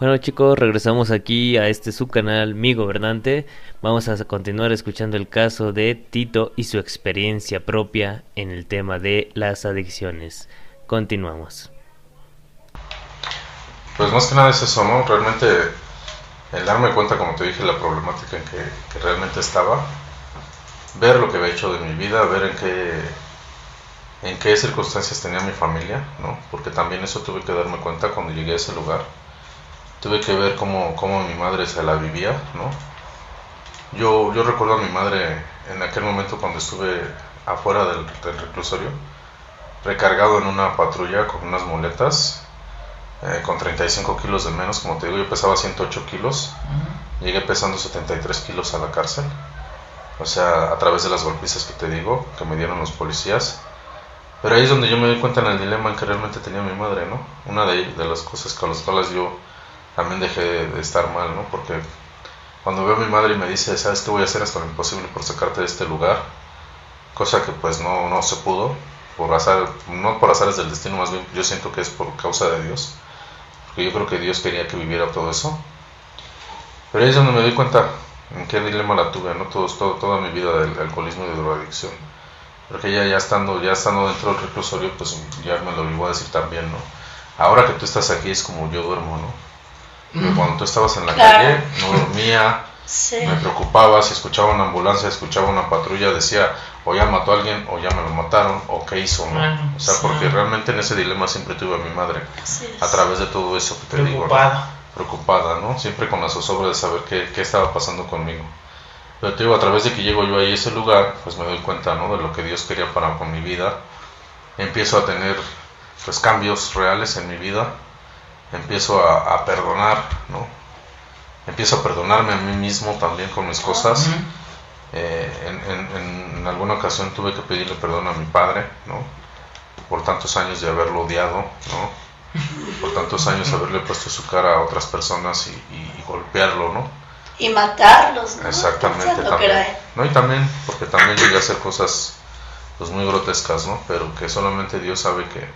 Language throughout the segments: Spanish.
Bueno chicos, regresamos aquí a este subcanal Mi Gobernante. Vamos a continuar escuchando el caso de Tito y su experiencia propia en el tema de las adicciones. Continuamos. Pues más que nada es eso, ¿no? Realmente el darme cuenta, como te dije, la problemática en que, realmente estaba, ver lo que había hecho de mi vida, ver en qué, en qué circunstancias tenía mi familia, ¿no? Porque también eso tuve que darme cuenta cuando llegué a ese lugar. Tuve que ver cómo, cómo mi madre se la vivía, ¿no? Yo, yo recuerdo a mi madre en aquel momento cuando estuve afuera del, del reclusorio, recargado en una patrulla con unas muletas, eh, con 35 kilos de menos, como te digo, yo pesaba 108 kilos, llegué pesando 73 kilos a la cárcel, o sea, a través de las golpizas que te digo, que me dieron los policías. Pero ahí es donde yo me doy cuenta en el dilema en que realmente tenía mi madre, ¿no? Una de, de las cosas con las cuales yo también dejé de, estar mal, ¿no? Porque cuando veo a mi madre y me dice, ¿sabes qué voy a hacer hasta lo imposible por sacarte de este lugar? Cosa que pues no, no se pudo, por azar, no por azares del destino, más bien yo siento que es por causa de Dios yo creo que Dios quería que viviera todo eso. Pero ahí es donde me doy cuenta en qué dilema la tuve, ¿no? Todo, toda mi vida del alcoholismo y de drogadicción. Porque ya, ya, estando, ya estando dentro del reclusorio, pues ya me lo iba a decir también, ¿no? Ahora que tú estás aquí es como yo duermo, ¿no? Cuando tú estabas en la calle, no dormía, me preocupaba, si escuchaba una ambulancia, escuchaba una patrulla, decía, o ya mató a alguien, o ya me lo mataron, o qué hizo, ¿no? o sea, porque realmente en ese dilema siempre tuve a mi madre, a través de todo eso que te Preocupada. digo, Preocupada, ¿no? Siempre con la zozobra de saber qué, qué estaba pasando conmigo. Pero te digo, a través de que llego yo ahí a ese lugar, pues me doy cuenta, ¿no? De lo que Dios quería para con mi vida. Empiezo a tener, pues, cambios reales en mi vida. Empiezo a, a perdonar, ¿no? empiezo a perdonarme a mí mismo también con mis cosas. Eh, en, en, alguna ocasión tuve que pedirle perdón a mi padre, ¿no? Por tantos años de haberlo odiado, ¿no? Por tantos años haberle puesto su cara a otras personas y, golpearlo, ¿no? Y matarlos, ¿no? Exactamente, también. ¿no? Y también, porque también llegué a hacer cosas pues muy grotescas, ¿no? Pero que solamente Dios sabe que,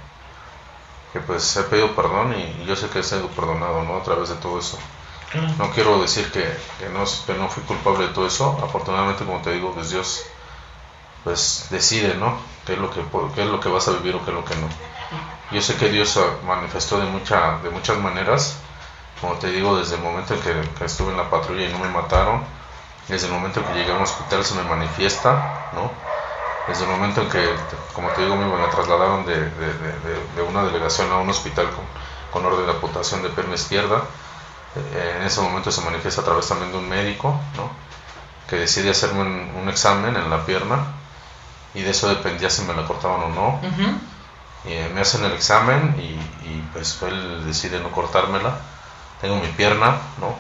que pues he pedido perdón y, y yo sé que he sido perdonado, ¿no? A través de todo eso. No quiero decir que, que, no, que no fui culpable de todo eso. Afortunadamente, como te digo, pues Dios pues decide, ¿no? ¿Qué es lo que, qué es lo que vas a vivir o qué es lo que no. Yo sé que Dios manifestó de, mucha, de muchas maneras. Como te digo, desde el momento en que, estuve en la patrulla y no me mataron, desde el momento en que llegué a un hospital se me manifiesta, ¿no? Desde el momento en que, como te digo, me, trasladaron de, de, de, una delegación a un hospital con, con orden de amputación de pierna izquierda, eh, en ese momento se manifiesta a través también de un médico, ¿no? que decide hacerme un, examen en la pierna y de eso dependía si me la cortaban o no. y, eh, me hacen el examen y, pues él decide no cortármela. Tengo mi pierna, ¿no?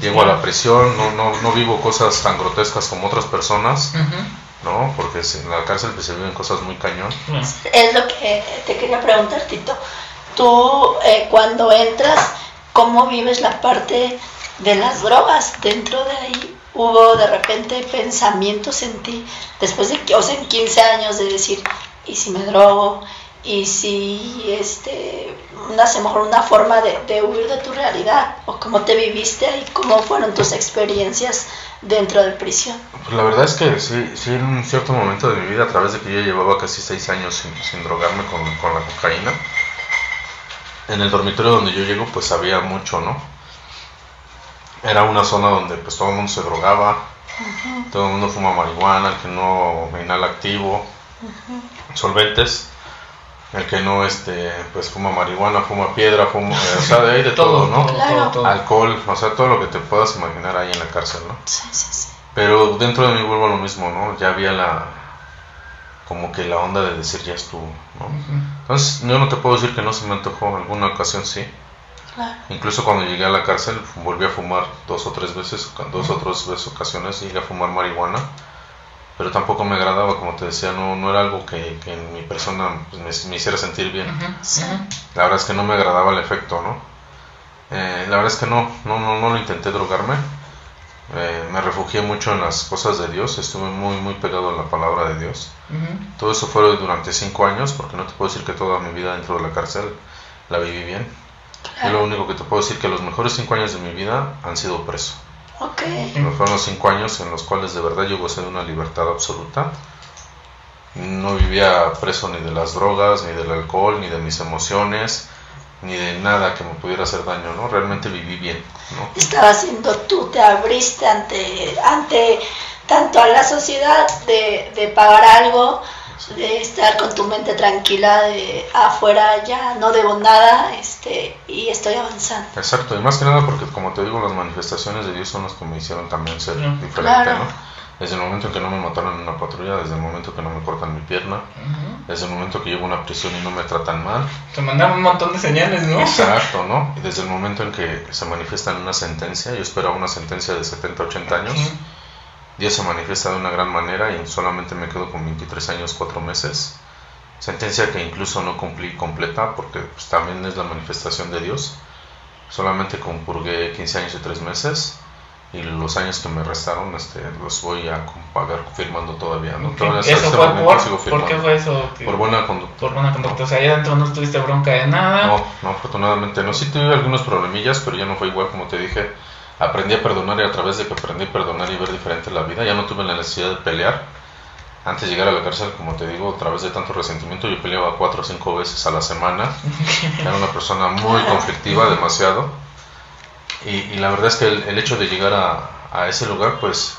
Llego a la prisión, no, no, no vivo cosas tan grotescas como otras personas, ¿no? Porque en la cárcel se viven cosas muy cañón. Es lo que te quería preguntar, Tito. Tú eh, cuando entras cómo vives la parte de las drogas. Dentro de ahí hubo de repente pensamientos en ti, después de o sea, en 15 años de decir, ¿y si me drogo? ¿Y si este, una, a lo mejor una forma de, huir de tu realidad? ¿O cómo te viviste y cómo fueron tus experiencias dentro de prisión? Pues la verdad es que sí, sí, en un cierto momento de mi vida, a través de que yo llevaba casi 6 años sin, sin drogarme con, con la cocaína, en el dormitorio donde yo llego pues había mucho, ¿no? Era una zona donde pues todo el mundo se drogaba, todo el mundo fuma marihuana, el que no inhala activo, solventes, el que no este pues fuma marihuana, fuma piedra, fuma, o sea, de ahí de todo, ¿no? Alcohol, o sea, todo lo que te puedas imaginar ahí en la cárcel, ¿no? Sí, sí, sí. Pero dentro de mí vuelvo a lo mismo, ¿no? Ya había la, como que la onda de decir ya estuvo, ¿no? Entonces yo no te puedo decir que no se me antojó, en alguna ocasión sí. Incluso cuando llegué a la cárcel volví a fumar dos o tres veces, dos o tres ocasiones llegué a fumar marihuana, pero tampoco me agradaba, como te decía, no, no era algo que, en mi persona pues, me, hiciera sentir bien. La verdad es que no me agradaba el efecto, ¿no? Eh, la verdad es que no, no, no, no lo intenté drogarme, eh, me refugié mucho en las cosas de Dios, estuve muy, muy pegado a la palabra de Dios. Todo eso fue durante cinco años, porque no te puedo decir que toda mi vida dentro de la cárcel la viví bien. Es lo único que te puedo decir que los mejores cinco años de mi vida han sido preso. Ok. Fueron los cinco años en los cuales de verdad yo gocé de una libertad absoluta. No vivía preso ni de las drogas, ni del alcohol, ni de mis emociones, ni de nada que me pudiera hacer daño, ¿no? Realmente viví bien, ¿no? Estaba siendo tú, te abriste ante, ante tanto a la sociedad de, de pagar algo, de estar con tu mente tranquila, de afuera ya no debo nada este, y estoy avanzando. Exacto, y más que nada porque como te digo, las manifestaciones de Dios son las que me hicieron también ser diferente, Claro. ¿no? Desde el momento en que no me mataron en una patrulla, desde el momento que no me cortan mi pierna, Ujú. desde el momento que llego a una prisión y no me tratan mal, Te mandaron un montón de señales, ¿no? Exacto, ¿no? Y desde el momento en que se manifiesta en una sentencia, yo esperaba una sentencia de 70, 80 años, Ujú. Dios se manifiesta de una gran manera y solamente me quedo con 23 años, 4 meses. Sentencia que incluso no cumplí completa porque pues, también es la manifestación de Dios. Solamente compurgué 15 años y 3 meses y los años que me restaron este, los voy a pagar firmando todavía. ¿no? Ok. Todavía ¿Eso este fue por? ¿Por qué fue eso? Por buena conducta. Por buena conducta. O sea, allá adentro no tuviste bronca de nada. No, no, afortunadamente no. Sí tuve algunos problemillas, pero ya no fue igual como te dije. Aprendí a perdonar y a través de que aprendí a perdonar y ver diferente la vida, ya no tuve la necesidad de pelear. Antes de llegar a la cárcel, como te digo, a través de tanto resentimiento, yo peleaba cuatro o cinco veces a la semana. Era una persona muy conflictiva, demasiado. Y, y la verdad es que el, el hecho de llegar a, a ese lugar, pues,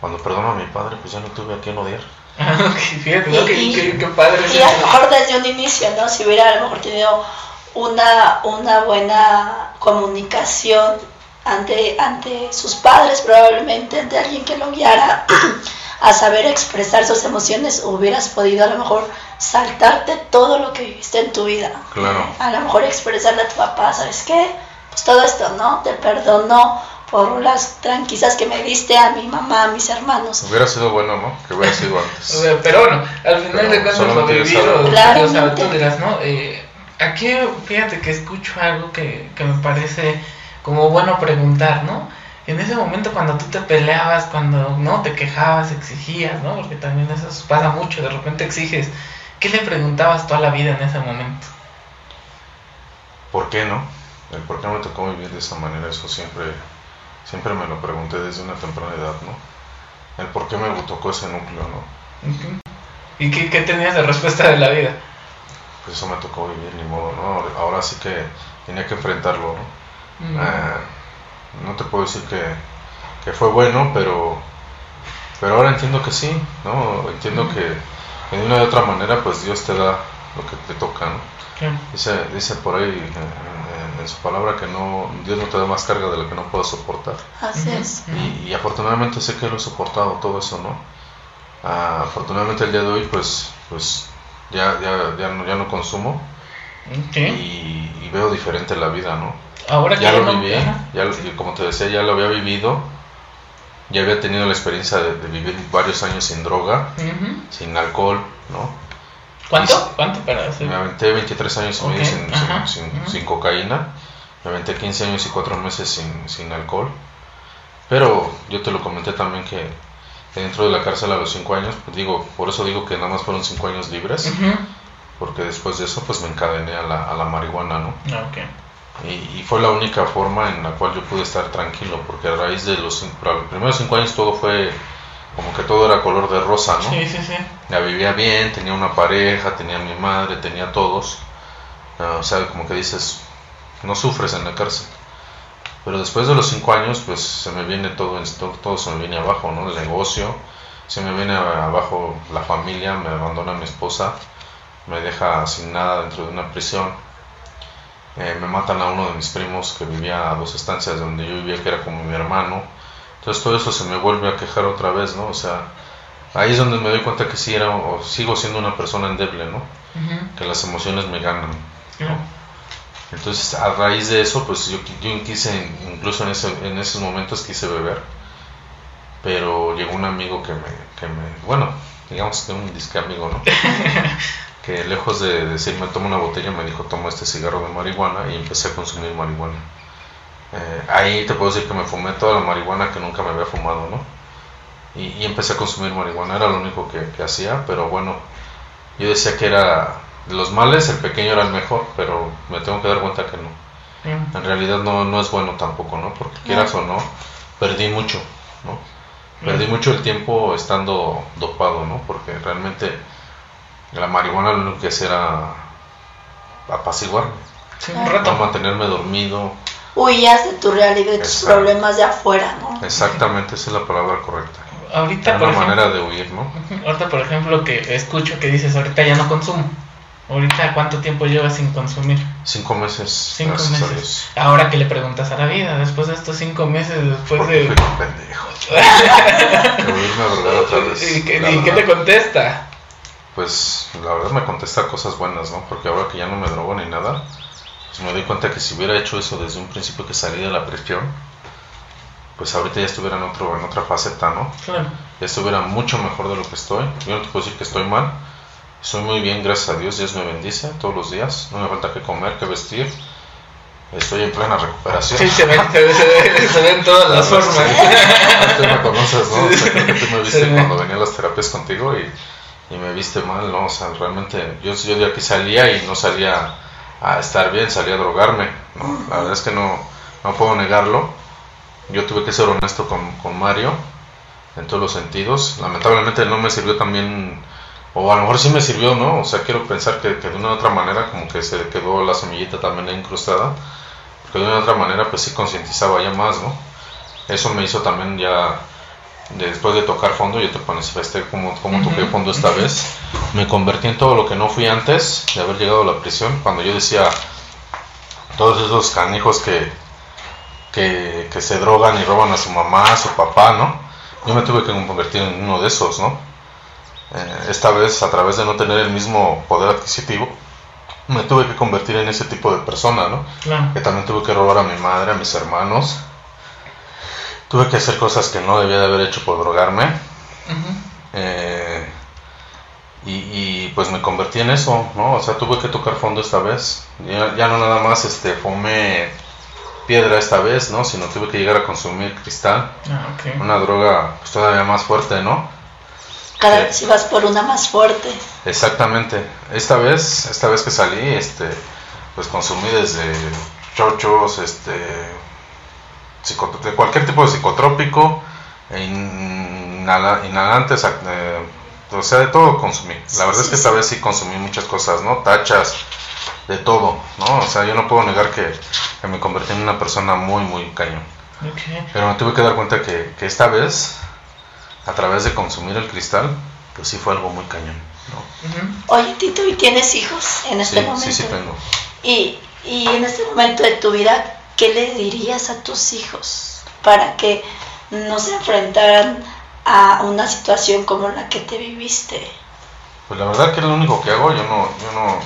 cuando perdono a mi padre, pues ya no tuve a quien odiar. Ah, fíjate, Qué, y- qué- qué padre. Y a lo mejor desde un inicio, ¿no? Si hubiera a lo mejor tenido una, una buena comunicación ante, ante sus padres, probablemente ante alguien que lo guiara a saber expresar sus emociones, hubieras podido a lo mejor saltarte todo lo que viviste en tu vida. Claro. A lo mejor expresarle a tu papá, ¿sabes qué? Pues todo esto, ¿no? Te perdono por las tranquilizas que me diste a mi mamá, a mis hermanos. Hubiera sido bueno, ¿no? Que hubiera sido antes. Pero bueno, al final Pero de cuentas lo vivido, tú dirás, ¿no? Eh, aquí fíjate que escucho algo que, que me parece como bueno preguntar, ¿no? En ese momento cuando tú te peleabas, cuando no te quejabas, exigías, ¿no? Porque también eso pasa mucho, de repente exiges. ¿Qué le preguntabas toda la vida en ese momento? ¿Por qué no? El por qué me tocó vivir de esa manera, eso siempre, siempre me lo pregunté desde una temprana edad, ¿no? El por qué me tocó ese núcleo, ¿no? ¿Y qué, qué tenías de respuesta de la vida? Pues eso me tocó vivir, ni modo, ¿no? Ahora- Ahora sí que tenía que enfrentarlo, ¿no? Mm. Ah, no te puedo decir que, que fue bueno, pero, pero ahora entiendo que sí, ¿no? Entiendo que de una u otra manera, pues Dios te da lo que te toca, ¿no? Claro. Dice, dice por ahí en, en- en su palabra que no, Dios no te da más carga de la que no puedas soportar. Así es. Y, y afortunadamente sé que lo he soportado todo eso, ¿no? Ah, afortunadamente el día de hoy, pues, pues ya, ya, ya, no, ya no consumo y, y veo diferente la vida, ¿no? Ahora Ya lo no- viví, ya, como te decía, ya lo había vivido, ya había tenido la experiencia de, de vivir varios años sin droga, sin alcohol, ¿no? ¿Cuánto? ¿Cuánto? Para hacer- Me aventé 23 años y medio sin, sin, sin- cocaína. Me aventé 15 años y 4 meses sin, alcohol. Pero yo te lo comenté también que dentro de la cárcel a los 5 años, pues digo, por eso digo que nada más fueron 5 años libres. Porque después de eso pues me encadené a la, a la marihuana, ¿no? Ah, ok. Y, fue la única forma en la cual yo pude estar tranquilo. Porque a raíz de los, los primeros 5 años todo fue como que todo era color de rosa, ¿no? Sí, sí, sí. la vivía bien, tenía una pareja, tenía a mi madre, tenía a todos. Ah, o sea, como que dices, no sufres en la cárcel. Pero después de los cinco años, pues se me viene todo, en- todo, todo se me viene abajo, ¿no? El negocio, se me viene abajo la familia, me abandona mi esposa, me deja sin nada dentro de una prisión. Eh, me matan a uno de mis primos que vivía a dos estancias de donde yo vivía, que era como mi hermano. Entonces todo eso se me vuelve a quejar otra vez, ¿no? O sea, ahí es donde me doy cuenta que sí era o sigo siendo una persona endeble, ¿no? Que las emociones me ganan. Claro. Entonces, a raíz de eso, pues yo, yo quise, incluso en, ese, en esos momentos quise beber, pero llegó un amigo que me, que me bueno, digamos que un disque amigo, ¿no? que lejos de decirme toma una botella, me dijo toma este cigarro de marihuana y empecé a consumir marihuana. Eh, ahí te puedo decir que me fumé toda la marihuana que nunca me había fumado, ¿no? Y, y empecé a consumir marihuana, era lo único que, que hacía, pero bueno, yo decía que era de los males, el pequeño era el mejor, pero me tengo que dar cuenta que no. Mm. en realidad no, no es bueno tampoco, ¿no? Porque quieras o no, perdí mucho, ¿no? Perdí mucho el tiempo estando dopado, ¿no? Porque realmente la marihuana lo único que hacía era apaciguarme, Sí, un ¿no? rato. mantenerme dormido. Huías de tu realidad y de tus problemas de afuera, ¿no? Exactamente, esa es la palabra correcta. Ahorita, Era por una ejemplo, manera de huir, ¿no? ahorita, por ejemplo, que escucho que dices, ahorita ya no consumo. Ahorita, ¿cuánto tiempo llevas sin consumir? Cinco meses, Cinco meses. Dios. Ahora que le preguntas a la vida, después de estos cinco meses, después Porque de... fui un pendejo. Otra vez. ¿Y qué, y qué te contesta? Pues la verdad me contesta cosas buenas, ¿no? Porque ahora que ya no me drogo ni nada, pues me doy cuenta que si hubiera hecho eso desde un principio que salí de la prisión, pues ahorita ya estuviera en, otro, en otra faceta, ¿no? Claro. Ya estuviera mucho mejor de lo que estoy. Yo no te puedo decir que estoy mal. Estoy muy bien, gracias a Dios. Dios me bendice todos los días. No me falta que comer, que vestir. Estoy en plena recuperación. Sí, se ven, se ven, se ven, se ven todas las Sí. formas. Tú me conoces, ¿no? O sea, creo que tú me viste Sí. cuando venía a las terapias contigo y, y me viste mal, ¿no? O sea, realmente yo, yo de aquí salía y no salía a estar bien, salía a drogarme, ¿no? La verdad es que no, no puedo negarlo. Yo tuve que ser honesto con, con Mario en todos los sentidos. Lamentablemente no me sirvió también, o a lo mejor sí me sirvió, ¿no? O sea, quiero pensar que, que de una u otra manera como que se quedó la semillita también incrustada. Porque de una u otra manera pues sí concientizaba ya más, ¿no? Eso me hizo también ya, después de tocar fondo, yo te manifesté como, como toqué Ujú. fondo esta vez. Me convertí en todo lo que no fui antes de haber llegado a la prisión. Cuando yo decía, todos esos canijos que, que, que se drogan y roban a su mamá, a su papá, ¿no? Yo me tuve que convertir en uno de esos, ¿no? Eh, esta vez, a través de no tener el mismo poder adquisitivo, me tuve que convertir en ese tipo de persona, ¿no? Claro. que también tuve que robar a mi madre, a mis hermanos. Tuve que hacer cosas que no debía de haber hecho por drogarme. Eh, y, y, pues me convertí en eso, ¿no? O sea, tuve que tocar fondo esta vez. Ya, ya no nada más este, fumé piedra esta vez, ¿no? Sino tuve que llegar a consumir cristal. Ah, ok. Una droga pues, todavía más fuerte, ¿no? Cada Sí. vez ibas por una más fuerte. Exactamente. Esta vez, esta vez que salí, este, pues consumí desde chochos, este, cualquier tipo de psicotrópico, e inhala- inhalantes, eh, o sea, de todo consumí. La verdad es que esta vez sí consumí muchas cosas, ¿no? Tachas, de todo, ¿no? O sea, yo no puedo negar que, que me convertí en una persona muy, muy cañón. Ok. Pero me tuve que dar cuenta que, que esta vez, a través de consumir el cristal, pues sí fue algo muy cañón, ¿no? Ujú. Oye, Tito, ¿y tienes hijos en este Sí, momento? sí, sí tengo. Y, y en este momento de tu vida, ¿qué le dirías a tus hijos para que no se enfrentaran a una situación como la que te viviste? Pues la verdad que es lo único que hago, yo no, yo no,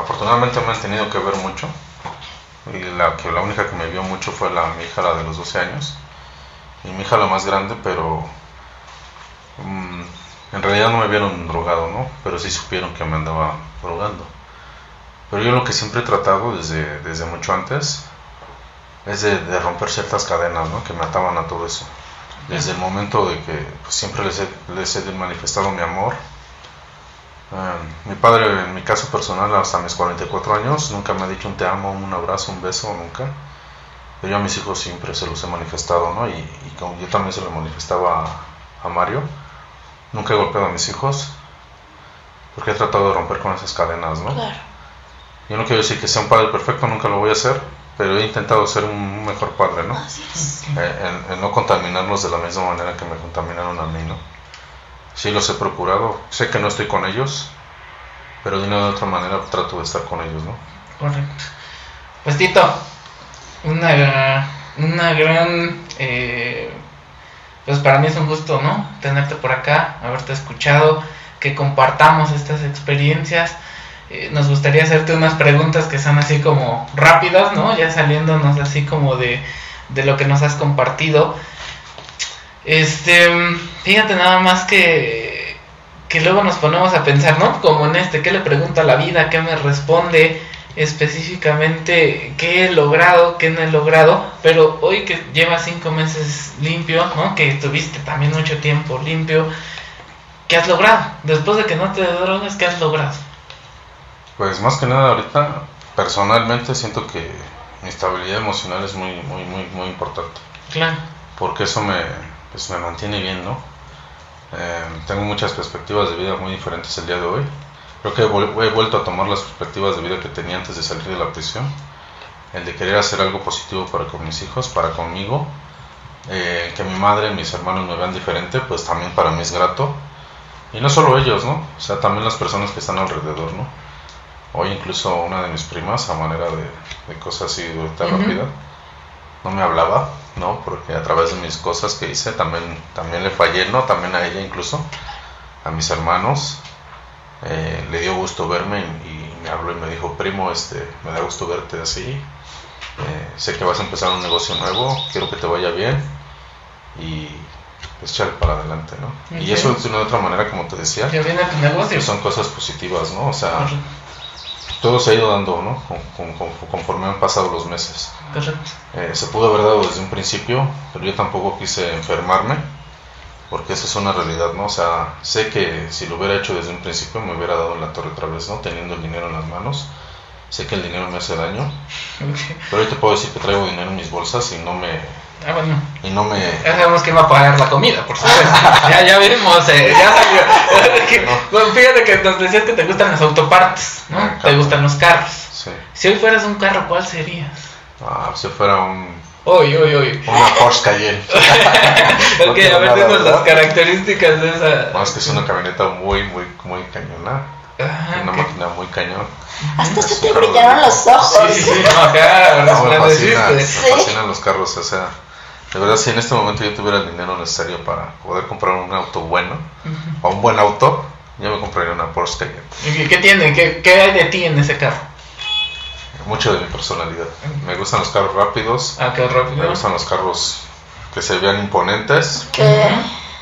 afortunadamente me han tenido que ver mucho. Y la que la única que me vio mucho fue la mi hija, la de los 12 años. Y mi hija la más grande, pero mm, en realidad no me vieron drogado, ¿no? Pero sí supieron que me andaba drogando. Pero yo lo que siempre he tratado desde, desde mucho antes es de, de romper ciertas cadenas, ¿no? Que me ataban a todo eso. Desde el momento de que pues, siempre les he, les he manifestado mi amor, eh, mi padre, en mi caso personal, hasta mis 44 años, nunca me ha dicho un te amo, un abrazo, un beso, nunca. Pero yo a mis hijos siempre se los he manifestado, ¿no? Y, y como yo también se lo manifestaba a, a Mario. Nunca he golpeado a mis hijos, porque he tratado de romper con esas cadenas, ¿no? Claro. Yo no quiero decir que sea un padre perfecto, nunca lo voy a hacer, pero he intentado ser un mejor padre, ¿no? Eh, en, en no contaminarlos de la misma manera que me contaminaron a mí, ¿no? Sí los he procurado, sé que no estoy con ellos, pero de una u otra manera trato de estar con ellos, ¿no? Correcto. Pues Tito, una, una gran... eh, pues para mí es un gusto, ¿no? Tenerte por acá, haberte escuchado, que compartamos estas experiencias. Eh, nos gustaría hacerte unas preguntas que son así como rápidas, ¿no? Ya saliéndonos así como de, de lo que nos has compartido. Este, fíjate nada más que, que luego nos ponemos a pensar, ¿no? Como en este, ¿qué le pregunto a la vida? ¿Qué me responde? específicamente qué he logrado, qué no he logrado, pero hoy que llevas cinco meses limpio, ¿no? que estuviste también mucho tiempo limpio, ¿qué has logrado? Después de que no te drogas, ¿qué has logrado? Pues más que nada ahorita, personalmente siento que mi estabilidad emocional es muy, muy, muy, muy importante. Claro. Porque eso me, pues me mantiene bien, ¿no? Eh, tengo muchas perspectivas de vida muy diferentes el día de hoy. Creo que he, vuel- he vuelto a tomar las perspectivas de vida que tenía antes de salir de la prisión. El de querer hacer algo positivo para con mis hijos, para conmigo. Eh, que mi madre y mis hermanos me vean diferente, pues también para mí es grato. Y no solo ellos, ¿no? O sea, también las personas que están alrededor, ¿no? Hoy incluso una de mis primas, a manera de, de cosas así de vuelta rápida, no me hablaba, ¿no? Porque a través de mis cosas que hice también, también le fallé, ¿no? También a ella incluso, a mis hermanos. eh, le dio gusto verme y, y me habló y me dijo, primo, este, me da gusto verte así. eh, sé que vas a empezar un negocio nuevo, quiero que te vaya bien y pues echar para adelante, ¿no? Y eso de una u otra manera, como te decía, Ya viene tu negocio. son cosas positivas, ¿no? O sea. Todo se ha ido dando, ¿no? Con- con- con- conforme han pasado los meses. Correcto. Eh, se pudo haber dado desde un principio, pero yo tampoco quise enfermarme, porque esa es una realidad, ¿no? O sea, sé que si lo hubiera hecho desde un principio me hubiera dado en la torre otra vez, ¿no? Teniendo el dinero en las manos. Sé que el dinero me hace daño, pero hoy te puedo decir que traigo dinero en mis bolsas y no me... Ah, bueno. Y no me... Ya sabemos quién va a pagar la comida, por supuesto. ya, ya vimos, eh, ya salió. Que- bueno, fíjate que nos decías que te gustan las autopartes, ¿no? Ah, Te gustan los carros. Sí. Si hoy fueras un carro, ¿cuál serías? Ah, si fuera un... Hoy, hoy, hoy. Una Porsche Cayenne. No ok, tengo a ver, dinos las características de esa. No, es que es una camioneta muy, muy, muy cañona. Ajá, Una máquina muy cañón. Hasta se te brillaron los ojos. Sí, sí, no, acá No, me fascina, me fascinan los carros. O sea, de verdad, si en este momento yo tuviera el dinero necesario para poder comprar un auto bueno, o un buen auto, yo me compraría una Porsche Cayenne. ¿Y ¿Qué tiene? ¿Qué, ¿Qué hay de ti en ese carro? Mucho de mi personalidad. Me gustan los carros rápidos, Ah, qué me rápido. gustan los carros que se vean imponentes Que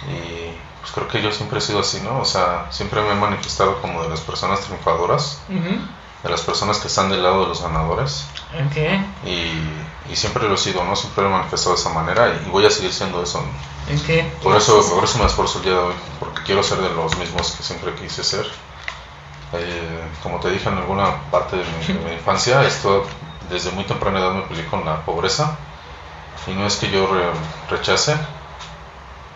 y pues creo que yo siempre he sido así, ¿no? O sea, siempre me he manifestado como de las personas triunfadoras, Ujú. De las personas que están del lado de los ganadores. Ok. Y, y siempre lo he sido, ¿no? Siempre lo he manifestado de esa manera y, voy a seguir siendo eso. ¿no? Ok. Por eso, por eso me esfuerzo el día de hoy, porque quiero ser de los mismos que siempre quise ser. Eh, como te dije en alguna parte de mi, de mi infancia, esto desde muy temprana edad me peleé con la pobreza. Y no es que yo re- rechace,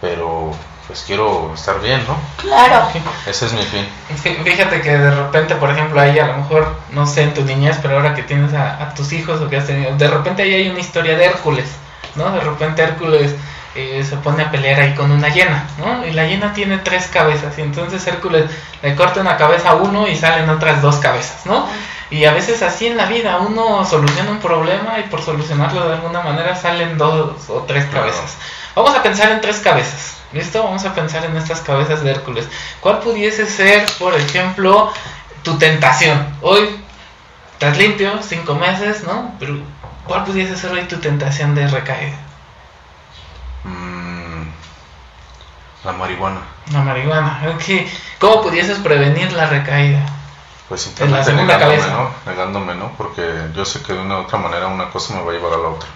pero pues quiero estar bien, ¿no? claro. Ese es mi fin. Fí- Fíjate que de repente, por ejemplo, ahí a lo mejor, no sé, en tu niñez, pero ahora que tienes a, a tus hijos o que has tenido, de repente ahí hay una historia de Hércules, ¿no? De repente Hércules eh, se pone a pelear ahí con una hiena, ¿no? Y la hiena tiene tres cabezas y entonces Hércules le corta una cabeza a uno y salen otras dos cabezas, ¿no? Y a veces así en la vida uno soluciona un problema y por solucionarlo de alguna manera salen dos o tres cabezas. Vamos a pensar en tres cabezas. ¿Listo? Vamos a pensar en estas cabezas de Hércules. ¿Cuál pudiese ser, por ejemplo, tu tentación? Hoy estás limpio, cinco meses, ¿no? Pero ¿cuál pudiese ser hoy tu tentación de recaída? Mm, la marihuana. La marihuana. Ok. ¿Cómo pudieses prevenir la recaída? Pues segunda negándome. ¿no? Negándome, ¿no? Porque yo sé que de una u otra manera una cosa me va a llevar a la otra.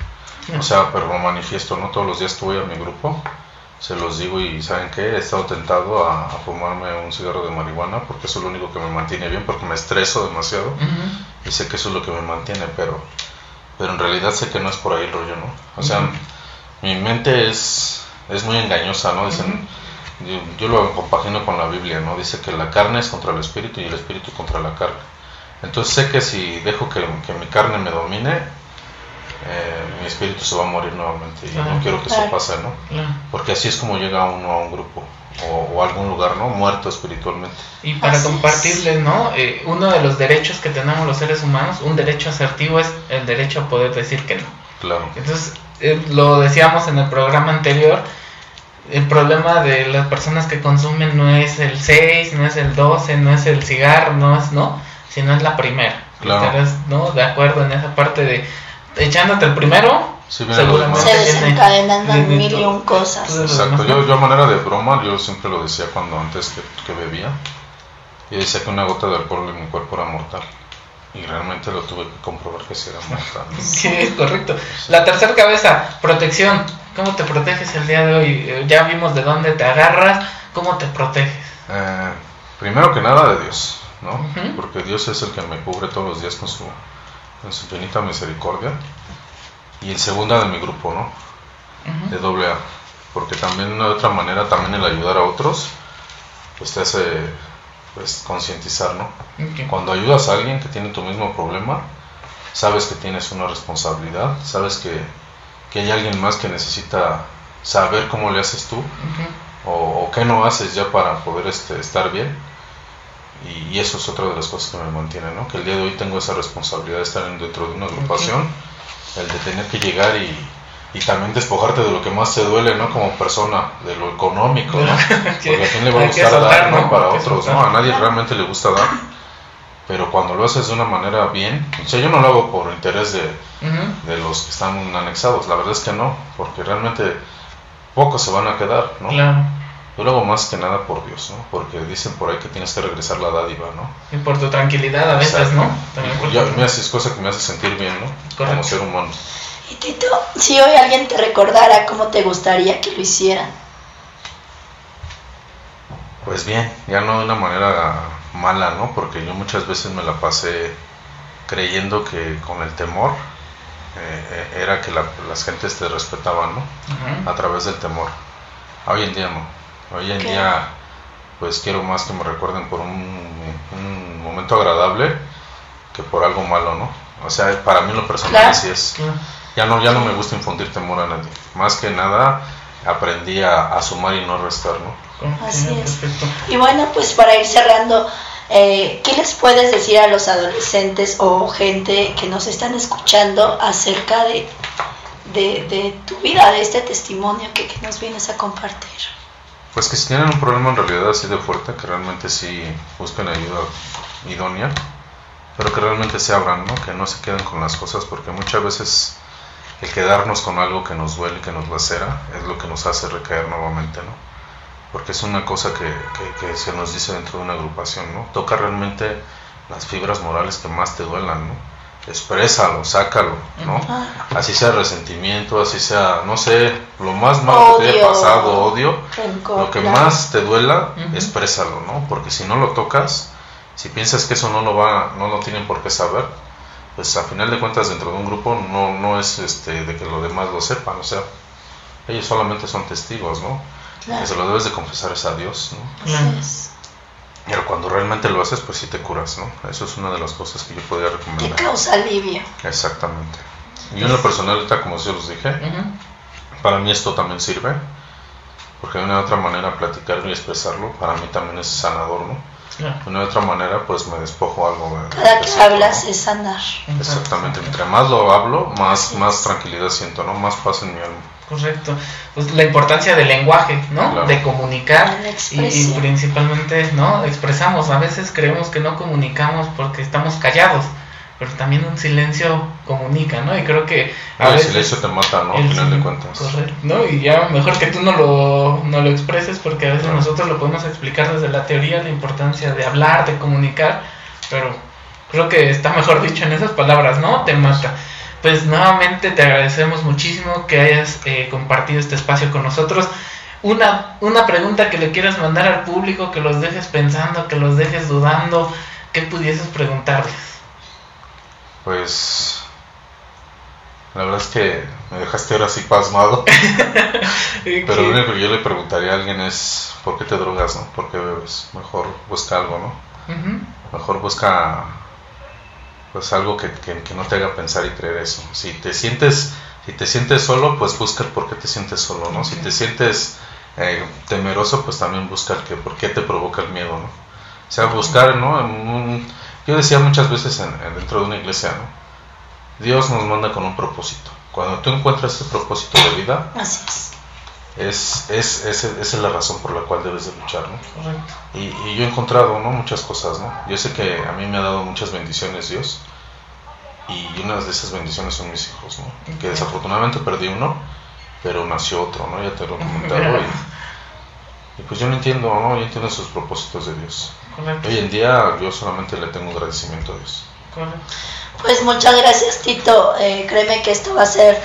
O sea, pero lo manifiesto, ¿no? Todos los días voy a mi grupo, se los digo y ¿saben qué? He estado tentado a, a fumarme un cigarro de marihuana porque eso es lo único que me mantiene bien, porque me estreso demasiado y sé que eso es lo que me mantiene, pero, pero en realidad sé que no es por ahí el rollo, ¿no? O sea, mi mente es, es muy engañosa, ¿no? Dicen, yo, yo lo compagino con la Biblia, ¿no? Dice que la carne es contra el espíritu y el espíritu contra la carne. Entonces sé que si dejo que, que mi carne me domine, eh, mi espíritu se va a morir nuevamente y no quiero que eso pase, ¿no? Porque así es como llega uno a un grupo o, o a algún lugar, ¿no? Muerto espiritualmente. Y para Así es. compartirles, ¿no? Eh, uno de los derechos que tenemos los seres humanos, un derecho asertivo es el derecho a poder decir que no. Claro. Entonces, eh, lo decíamos en el programa anterior, el problema de las personas que consumen no es el 6, no es el 12, no es el cigarro, no es, ¿no? Sino es la primera. Claro. Estarás, ¿no? De acuerdo en esa parte de echándote el primero, Sí, seguramente. Se viene- desencadenan viene mil y un cosas. Exacto, yo, yo a manera de broma, yo siempre lo decía cuando antes que, que bebía, y decía que una gota de alcohol en mi cuerpo era mortal. Y realmente lo tuve que comprobar que sí era mortal. Sí, es correcto. La tercera cabeza, protección. ¿Cómo te proteges el día de hoy? Eh, Ya vimos de dónde te agarras, ¿cómo te proteges? Eh, primero que nada de Dios, ¿no? Porque Dios es el que me cubre todos los días con su, su infinita misericordia. Y en segunda de mi grupo, ¿no? De doble A. Porque también de otra manera, también el ayudar a otros, pues te hace pues, concientizar, ¿no? Cuando ayudas a alguien que tiene tu mismo problema, sabes que tienes una responsabilidad, sabes que, que hay alguien más que necesita saber cómo le haces tú o, qué no haces ya para poder este, estar bien. Y, eso es otra de las cosas que me mantiene, ¿no? Que el día de hoy tengo esa responsabilidad de estar dentro de una agrupación, el de tener que llegar y, y también despojarte de lo que más te duele, ¿no? Como persona, de lo económico, ¿no? Porque a quién le va a gustar dar, ¿no? Para otros, ¿no? A nadie realmente le gusta dar. Pero cuando lo haces de una manera bien, o sea, yo no lo hago por interés de, de los que están anexados, la verdad es que no, porque realmente pocos se van a quedar, ¿no? Claro. Yo lo hago más que nada por Dios, ¿no? Porque dicen por ahí que tienes que regresar la dádiva, ¿no? Y por tu tranquilidad a veces, ¿no? También por ya, me haces cosa que me hace sentir bien, ¿no? Como ser humano. Y Tito, si hoy alguien te recordara, ¿cómo te gustaría que lo hicieran? Pues bien, ya no de una manera mala, ¿no? Porque yo muchas veces me la pasé creyendo que con el temor eh, eh, era que las gentes te respetaban, ¿no? A través del temor. Hoy en día no. Hoy en día, pues quiero más que me recuerden por un, momento agradable que por algo malo, ¿no? O sea, para mí lo personal así es. Ya no, ya no me gusta infundir temor a nadie. Más que nada, aprendí a, sumar y no restar, ¿no? Así es. Y bueno, pues para ir cerrando, eh, ¿Qué les puedes decir a los adolescentes o gente que nos están escuchando acerca de, de, tu vida, de este testimonio que, nos vienes a compartir? Pues que si tienen un problema en realidad así de fuerte, que realmente sí busquen ayuda idónea, pero que realmente se abran, ¿no? que no se queden con las cosas, porque muchas veces el quedarnos con algo que nos duele, que nos lacera, es lo que nos hace recaer nuevamente, ¿no? Porque es una cosa que, que, se nos dice dentro de una agrupación, ¿no? Toca realmente las fibras morales que más te duelan, ¿no? Exprésalo, sácalo, ¿no? Así sea resentimiento, así sea, no sé, lo más malo que te haya pasado, odio, lo que más te duela, exprésalo, ¿no? Porque si no lo tocas, si piensas que eso no lo va, no lo tienen por qué saber, pues a final de cuentas dentro de un grupo no, no es este de que los demás lo sepan, o sea, ellos solamente son testigos, ¿no? Claro. se lo debes de confesar es a Dios, ¿no? Pero cuando realmente lo haces, pues sí te curas, ¿no? Eso es una de las cosas que yo podría recomendar. Te causa alivio. Exactamente. Y en lo personal, ahorita, como yo les dije, para mí esto también sirve, porque de una u otra manera platicarlo y expresarlo, para mí también es sanador, ¿no? De una otra manera, pues me despojo algo. Cada que hablas es sanar. Exactamente. Entre más lo hablo, más, más tranquilidad siento, ¿no? Más paz en mi alma. Correcto. Pues la importancia del lenguaje, ¿no? De comunicar y, principalmente, ¿no? Expresamos. A veces creemos que no comunicamos porque estamos callados, pero también un silencio comunica, ¿no? Y creo que a veces, el silencio te mata, ¿no? Al final de cuentas. Correcto. ¿no? Y ya mejor que tú no lo, no lo expreses porque a veces nosotros lo podemos explicar desde la teoría, la importancia de hablar, de comunicar, pero creo que está mejor dicho en esas palabras, ¿no? Te mata pues nuevamente te agradecemos muchísimo que hayas eh, compartido este espacio con nosotros. Una, una pregunta que le quieras mandar al público, que los dejes pensando, que los dejes dudando, ¿qué pudieses preguntarles? Pues la verdad es que me dejaste ahora así pasmado. Pero lo único que yo le preguntaría a alguien es, ¿por qué te drogas, no? ¿Por qué bebes? Mejor busca algo, ¿no? Mejor busca pues algo que, que, no te haga pensar y creer eso. Si te sientes, si te sientes solo, pues busca por qué te sientes solo, ¿no? Si te sientes eh, temeroso, pues también busca que, por qué te provoca el miedo, ¿no? O sea, buscar, ¿no? Yo decía muchas veces en, dentro de una iglesia, ¿no? Dios nos manda con un propósito. Cuando tú encuentras ese propósito de vida, Así es es, es, es, es, la razón por la cual debes de luchar, ¿no? Y, y, yo he encontrado, ¿no? Muchas cosas, ¿no? Yo sé que a mí me ha dado muchas bendiciones Dios y una de esas bendiciones son mis hijos, ¿no? Que desafortunadamente perdí uno, pero nació otro, ¿no? Ya te lo he comentado y, pues yo no entiendo, ¿no? Yo entiendo esos propósitos de Dios. Hoy en día yo solamente le tengo agradecimiento a Dios. Pues muchas gracias Tito, eh, créeme que esto va a ser...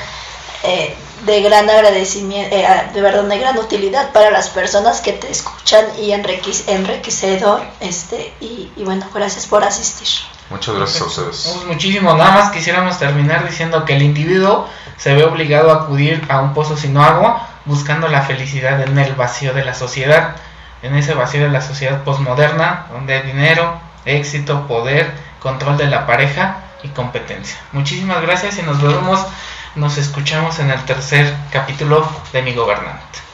Eh, de gran agradecimiento, eh, de verdad, de gran utilidad para las personas que te escuchan y enriquecedor. Este, y, y bueno, gracias por asistir. Muchas gracias a ustedes. Pues muchísimo. Nada más quisiéramos terminar diciendo que el individuo se ve obligado a acudir a un pozo sin agua buscando la felicidad en el vacío de la sociedad, en ese vacío de la sociedad posmoderna, donde hay dinero, éxito, poder, control de la pareja y competencia. Muchísimas gracias y nos vemos, nos escuchamos en el tercer capítulo de Mi Gobernante.